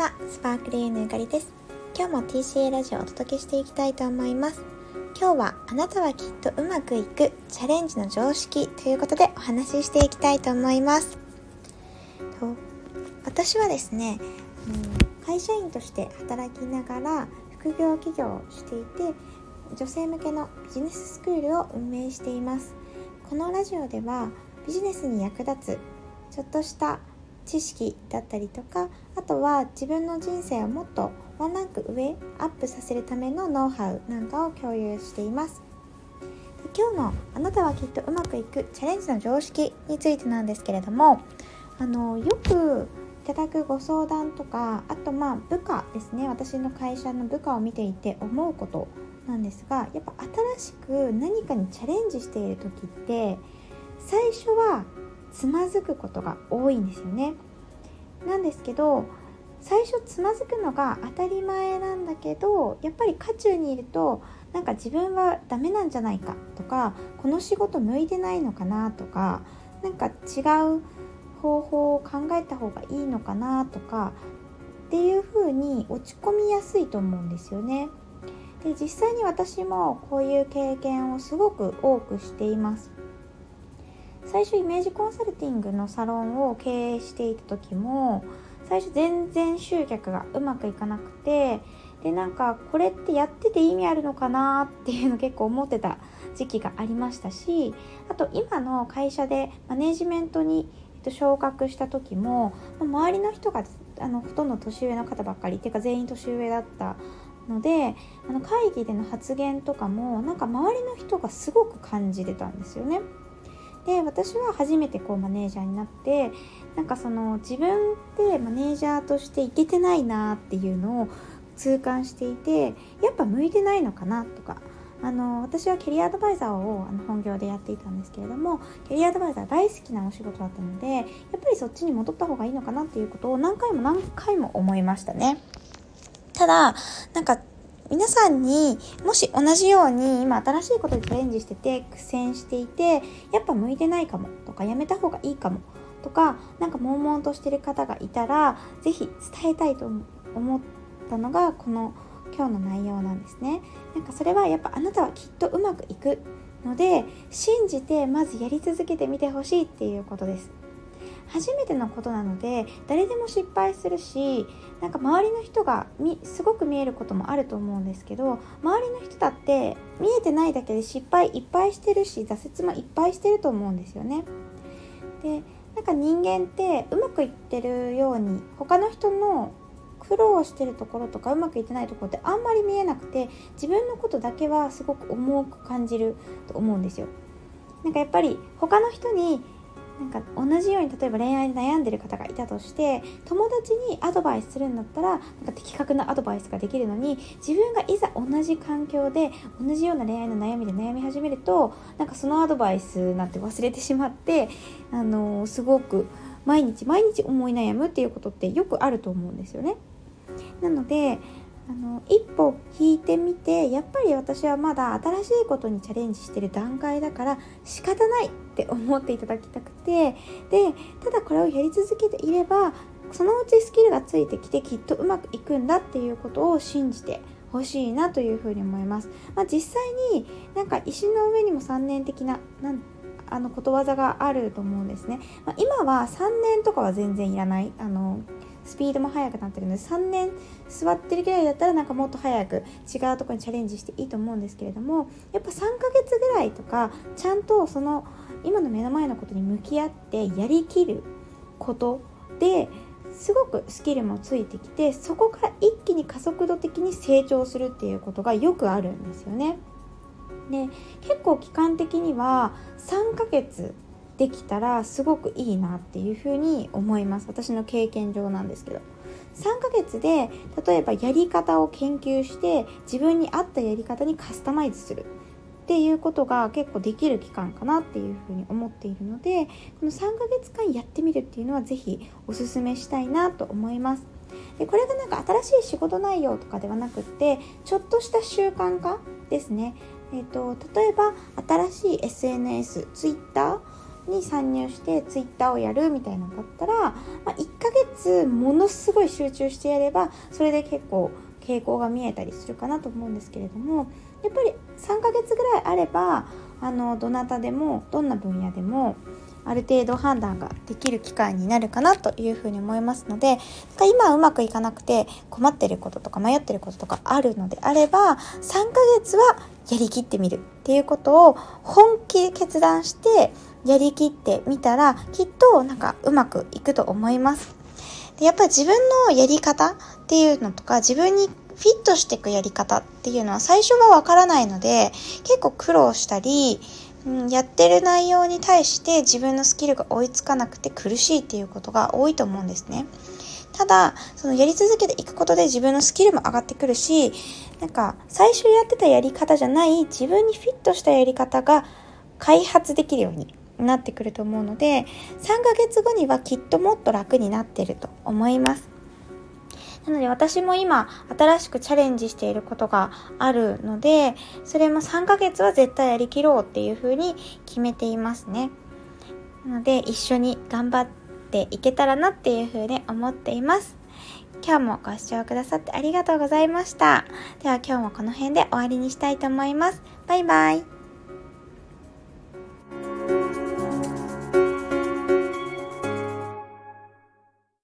はスパークリーのゆかりです。今日も TCA ラジオをお届けしていきたいと思います。今日はあなたはきっとうまくいくチャレンジの常識ということでお話ししていきたいと思います。と私はですね、うん、会社員として働きながら副業企業をしていて女性向けのビジネススクールを運営しています。このラジオではビジネスに役立つちょっとした知識だったりとかあとは自分の人生をもっとワンランク上アップさせるためのノウハウなんかを共有しています。今日の「あなたはきっとうまくいくチャレンジの常識」についてなんですけれどもあのよくいただくご相談とかあとまあ部下ですね私の会社の部下を見ていて思うことなんですがやっぱ新しく何かにチャレンジしている時って最初はつまずくことが多いんですよね。なんですけど最初つまずくのが当たり前なんだけどやっぱり渦中にいるとなんか自分はダメなんじゃないかとかこの仕事向いてないのかなとかなんか違う方法を考えた方がいいのかなとかっていう風に落ち込みやすいと思うんですよね。で実際に私もこういう経験をすごく多くしています。最初イメージコンサルティングのサロンを経営していた時も最初全然集客がうまくいかなくてでなんかこれってやってて意味あるのかなっていうの結構思ってた時期がありましたしあと今の会社でマネジメントに昇格した時も周りの人があのほとんど年上の方ばっかりっていうか全員年上だったのであの会議での発言とかもなんか周りの人がすごく感じてたんですよね。で私は初めてこうマネージャーになってなんかその自分でマネージャーとしていけてないなっていうのを痛感していてやっぱ向いてないのかなとかあの私はキャリアアドバイザーをあの本業でやっていたんですけれどもキャリアアドバイザー大好きなお仕事だったのでやっぱりそっちに戻った方がいいのかなっていうことを何回も何回も思いましたね。ただなんか皆さんにもし同じように今新しいことにチャレンジしてて苦戦していてやっぱ向いてないかもとかやめた方がいいかもとかなんか悶々としてる方がいたら是非伝えたいと思ったのがこの今日の内容なんですね。なんかそれはやっぱあなたはきっとうまくいくので信じてまずやり続けてみてほしいっていうことです。初めてのことなので誰でも失敗するしなんか周りの人がみすごく見えることもあると思うんですけど周りの人だって見えてないだけで失敗いっぱいしてるし挫折もいっぱいしてると思うんですよね。でなんか人間ってうまくいってるように他の人の苦労してるところとかうまくいってないところってあんまり見えなくて自分のことだけはすごく重く感じると思うんですよ。なんかやっぱり他の人になんか同じように例えば恋愛で悩んでる方がいたとして友達にアドバイスするんだったらなんか的確なアドバイスができるのに自分がいざ同じ環境で同じような恋愛の悩みで悩み始めるとなんかそのアドバイスなんて忘れてしまってあのー、すごく毎日毎日思い悩むっていうことってよくあると思うんですよね。なのであの一歩引いてみてやっぱり私はまだ新しいことにチャレンジしてる段階だから仕方ないって思っていただきたくてでただこれをやり続けていればそのうちスキルがついてきてきっとうまくいくんだっていうことを信じてほしいなというふうに思います。まあ、実際になんか石の上にも3年的ななんあのことわざがあると思うんですね。まあ、今は3年とかは全然いらないあのスピードも速くなってるので3年座ってるぐらいだったらなんかもっと早く違うとこにチャレンジしていいと思うんですけれどもやっぱ3ヶ月ぐらいとかちゃんとその今の目の前のことに向き合ってやりきることですごくスキルもついてきてそこから一気に加速度的に成長するっていうことがよくあるんですよね。で結構期間的には3ヶ月できたらすごくいいなっていうふうに思います。私の経験上なんですけど。3ヶ月で例えばやり方を研究して自分に合ったやり方にカスタマイズする。っていうことが結構できる期間かなっていうふうに思っているのでこの3ヶ月間やってみるっていうのは是非おすすめしたいなと思います。でこれがなんか新しい仕事内容とかではなくってちょっとした習慣化ですね。えーと、と例えば新しい SNS、Twitter に参入してツイッターをやるみたいなのだったら、まあ、1ヶ月ものすごい集中してやればそれで結構傾向が見えたりするかなと思うんですけれどもやっぱり3ヶ月ぐらいあればあのどなたでもどんな分野でもある程度判断ができる機会になるかなというふうに思いますので今うまくいかなくて困ってることとか迷ってることとかあるのであれば3ヶ月はやりきってみるっていうことを本気で決断してやりきってみたらきっとなんかうまくいくと思います。でやっぱり自分のやり方っていうのとか自分にフィットしていくやり方っていうのは最初はわからないので結構苦労したりうん、やってる内容に対して自分のスキルが追いつかなくて苦しいっていうことが多いと思うんですね。ただ、そのやり続けていくことで自分のスキルも上がってくるし、なんか最初やってたやり方じゃない自分にフィットしたやり方が開発できるようになってくると思うので、3ヶ月後にはきっともっと楽になってると思います。なので私も今新しくチャレンジしていることがあるので、それも3ヶ月は絶対やりきろうっていうふうに決めていますね。なので一緒に頑張っていけたらなっていうふうに思っています。今日もご視聴くださってありがとうございました。では今日もこの辺で終わりにしたいと思います。バイバイ。